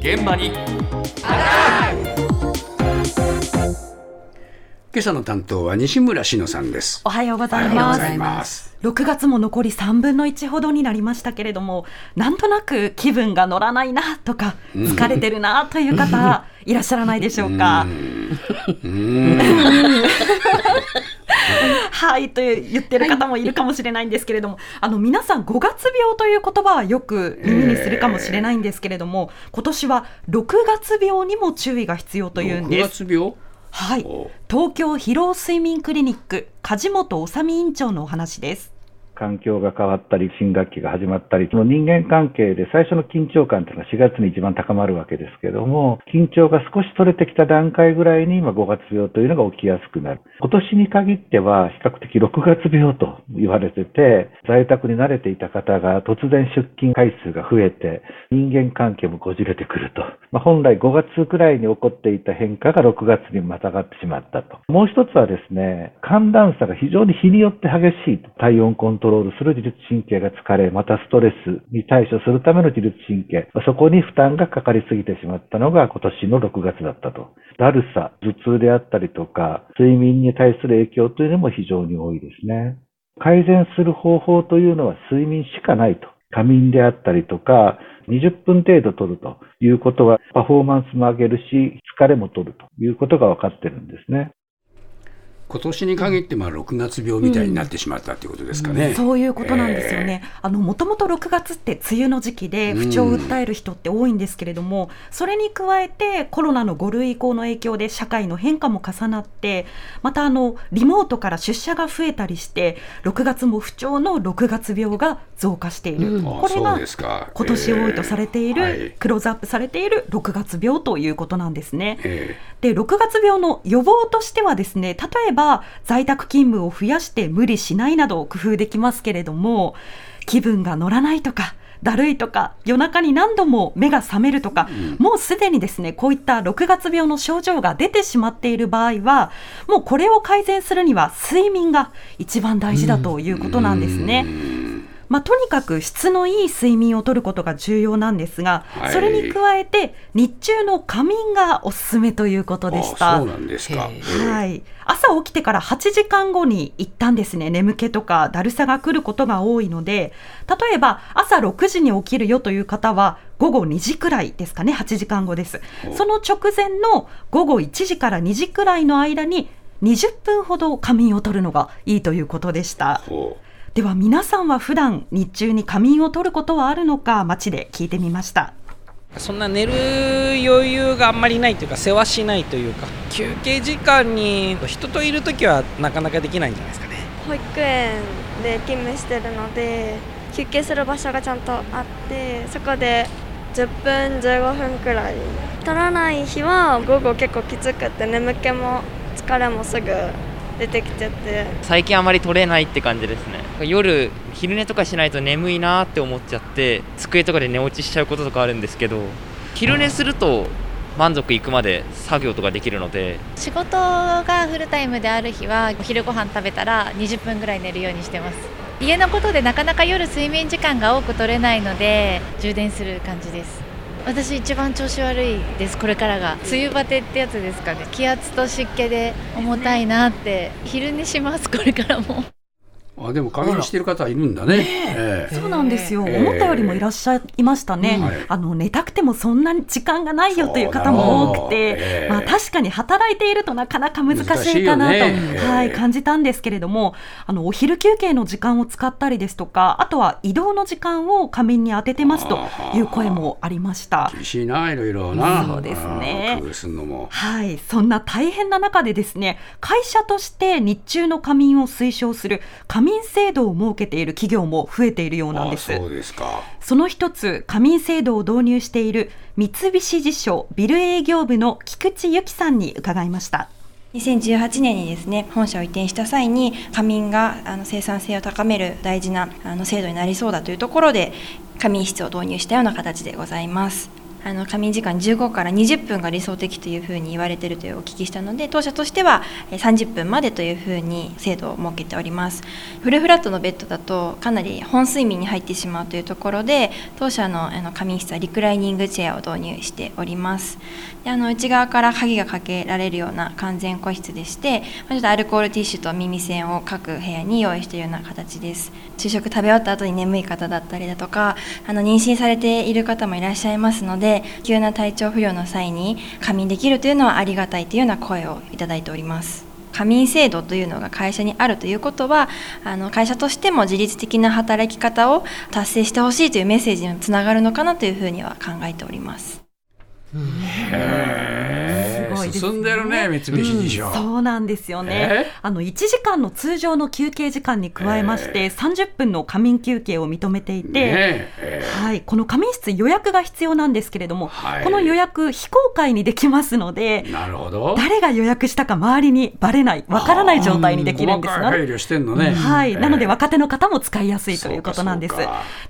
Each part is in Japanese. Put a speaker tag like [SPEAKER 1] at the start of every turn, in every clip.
[SPEAKER 1] 現場に
[SPEAKER 2] 今朝の担当は西村篠さんです。
[SPEAKER 3] おはようござい
[SPEAKER 2] おはようご
[SPEAKER 3] ます。
[SPEAKER 2] ざいます。
[SPEAKER 3] 6月も残り3分の1ほどになりましたけれども、なんとなく気分が乗らないなとか、疲れてるなという方、いらっしゃらないでしょうか？はいという言ってる方もいるかもしれないんですけれども、あの皆さん5月病という言葉はよく耳にするかもしれないんですけれども、今年は6月病にも注意が必要というん
[SPEAKER 2] 6
[SPEAKER 3] です。
[SPEAKER 2] 月病？
[SPEAKER 3] はい
[SPEAKER 2] お、
[SPEAKER 3] 東京疲労睡眠クリニック梶本治美院長のお話です。
[SPEAKER 4] 環境が変わったり、新学期が始まったり、その人間関係で最初の緊張感というのが4月に一番高まるわけですけども、緊張が少し取れてきた段階ぐらいに今5月病というのが起きやすくなる。今年に限っては比較的6月病と言われてて、在宅に慣れていた方が突然出勤回数が増えて、人間関係もこじれてくると。本来5月くらいに起こっていた変化が6月にまたがってしまったと。もう一つはですね、寒暖差が非常に日によって激しいと。体温コントロールする自律神経が疲れ、またストレスに対処するための自律神経。そこに負担がかかりすぎてしまったのが今年の6月だったと。だるさ、頭痛であったりとか、睡眠に対する影響というのも非常に多いですね。改善する方法というのは睡眠しかないと。仮眠であったりとか、20分程度取るということは、パフォーマンスも上げるし、疲れも取るということが分かってるんですね。
[SPEAKER 2] 今年に限ってまあ6月病みたいになってしまったっていうことですかね。
[SPEAKER 3] そういうことなんですよね。あのもともと6月って梅雨の時期で不調を訴える人って多いんですけれども、それに加えてコロナの5類移行の影響で社会の変化も重なって、またあのリモートから出社が増えたりして、6月も不調の6月病が増加している。
[SPEAKER 2] う
[SPEAKER 3] これが今年多いとされている、
[SPEAKER 2] えーはい
[SPEAKER 3] クローズアップされている6月病ということなんですね。
[SPEAKER 2] え
[SPEAKER 3] で6月病の予防としてはですね例えば在宅勤務を増やして無理しないなど工夫できますけれども気分が乗らないとかだるいとか夜中に何度も目が覚めるとか、もうすでにですねこういった6月病の症状が出てしまっている場合はもうこれを改善するには睡眠が一番大事だということなんですね。まあ、とにかく質のいい睡眠をとることが重要なんですが、
[SPEAKER 2] はい。
[SPEAKER 3] それに加えて日中の仮眠がおすすめということ
[SPEAKER 2] え
[SPEAKER 3] でした。
[SPEAKER 2] あそうなんですか。ええ
[SPEAKER 3] はい、朝起きてから8時間後に一旦ですね眠気とかだるさが来ることが多いので例えば朝6時に起きるよという方は午後2時くらいですかね8時間後です。その直前の午後1時から2時くらいの間に20分ほど仮眠を取るのがいいということでした。
[SPEAKER 2] ほ
[SPEAKER 3] では皆さんは普段日中に仮眠を取ることはあるのか街で聞いてみました。
[SPEAKER 5] そんな寝る余裕があんまりないというか世話しないというか休憩時間に人といる時はなかなかできないんじゃないですかね。
[SPEAKER 6] 保育園で勤務してるので休憩する場所がちゃんとあってそこで10分15分くらい。取らない日は午後結構きつくって眠気も疲れもすぐ出てきちゃって。
[SPEAKER 7] 最近あまり取れないって感じですね。夜昼寝とかしないと眠いなって思っちゃって机とかで寝落ちしちゃうこととかあるんですけど昼寝すると満足いくまで作業とかできるので
[SPEAKER 8] 仕事がフルタイムである日はお昼ご飯食べたら20分ぐらい寝るようにしてます。家のことでなかなか夜睡眠時間が多く取れないので充電する感じです私一番調子悪いです。これからが。梅雨バテってやつですかね。気圧と湿気で重たいなって。昼寝します。これからも。
[SPEAKER 2] あでも仮眠してる方いるんだね。え。え
[SPEAKER 3] そうなんですよ、
[SPEAKER 2] ええ。
[SPEAKER 3] 思ったよりもいらっしゃいましたね、
[SPEAKER 2] はい。
[SPEAKER 3] あの寝たくてもそんなに時間がないよという方も多くて、まあ、確かに働いているとなかなか難しいかなと、はい、
[SPEAKER 2] ええ
[SPEAKER 3] 感じたんですけれどもあのお昼休憩の時間を使ったりですとかあとは移動の時間を仮眠に当ててますという声もありました。
[SPEAKER 2] 厳しいな、いろいろな。
[SPEAKER 3] そうですね。はい、そんな大変な中でですね会社として日中の仮眠を推奨する仮眠制度を設けている企業も増えているようなんです。
[SPEAKER 2] あそうですか。
[SPEAKER 3] その一つ仮眠制度を導入している三菱地所ビル営業部の菊池由紀さんに伺いました。
[SPEAKER 9] 2018年にですね本社を移転した際に仮眠があの生産性を高める大事なあの制度になりそうだというところで仮眠室を導入したような形でございますあの仮眠時間15から20分が理想的というふうに言われているというお聞きしたので当社としては30分までというふうに制度を設けております。フルフラットのベッドだとかなり本睡眠に入ってしまうというところで当社のあの仮眠室はリクライニングチェアを導入しております。であの内側から鍵がかけられるような完全個室でして、ちょっとアルコールティッシュと耳栓を各部屋に用意しているような形です。昼食食べ終わった後に眠い方だったりだとかあの妊娠されている方もいらっしゃいますのでで急な体調不良の際に仮眠できるというのはありがたいというような声をいただいております。仮眠制度というのが会社にあるということはあの会社としても自律的な働き方を達成してほしいというメッセージにつながるのかなというふうには考えております。
[SPEAKER 2] へ
[SPEAKER 3] すごいですね。
[SPEAKER 2] 進んでるね三菱地所、
[SPEAKER 3] そうなんですよね。
[SPEAKER 2] え？
[SPEAKER 3] あの1時間の通常の休憩時間に加えまして、30分の仮眠休憩を認めていて、
[SPEAKER 2] ねえ
[SPEAKER 3] はい、この仮眠室予約が必要なんですけれども、
[SPEAKER 2] はい。
[SPEAKER 3] この予約非公開にできますので
[SPEAKER 2] え、なるほど。
[SPEAKER 3] 誰が予約したか周りにバレない、わからない状態にできるんです。が
[SPEAKER 2] ね、
[SPEAKER 3] はい、
[SPEAKER 2] ええ。
[SPEAKER 3] なので若手の方も使いやすいということなんです。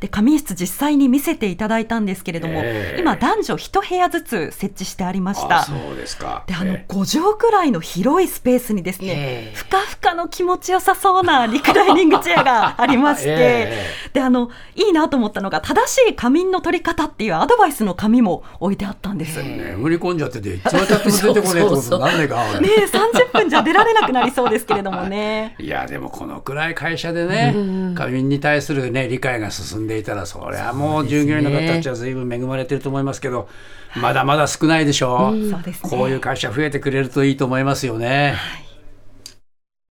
[SPEAKER 3] で仮眠室実際に見せていただいたんですけれども、
[SPEAKER 2] ええ。
[SPEAKER 3] 今男女一部屋ずつ設置してありました。
[SPEAKER 2] あそうですか
[SPEAKER 3] であの
[SPEAKER 2] え
[SPEAKER 3] 5畳くらいの広いスペースにですね、ふかふかの気持ちよさそうなリクライニングチェアがありまして、
[SPEAKER 2] え
[SPEAKER 3] であのいいなと思ったのが正しい仮眠の取り方っていうアドバイスの紙も置いてあったんです。
[SPEAKER 2] 眠り込んじゃってていつまでたっても出てこねえってことか俺
[SPEAKER 3] え30分じゃ出られなくなりそうですけれどもね。
[SPEAKER 2] いやでもこのくらい会社でね、過眠に対する、ね、理解が進んでいたらそりゃもう従業員の方たちは随分恵まれてると思いますけどまだまだ少ないでしょ、
[SPEAKER 3] そうですね。
[SPEAKER 2] こういう会社増えてくれるといいと思いますよね。
[SPEAKER 3] はい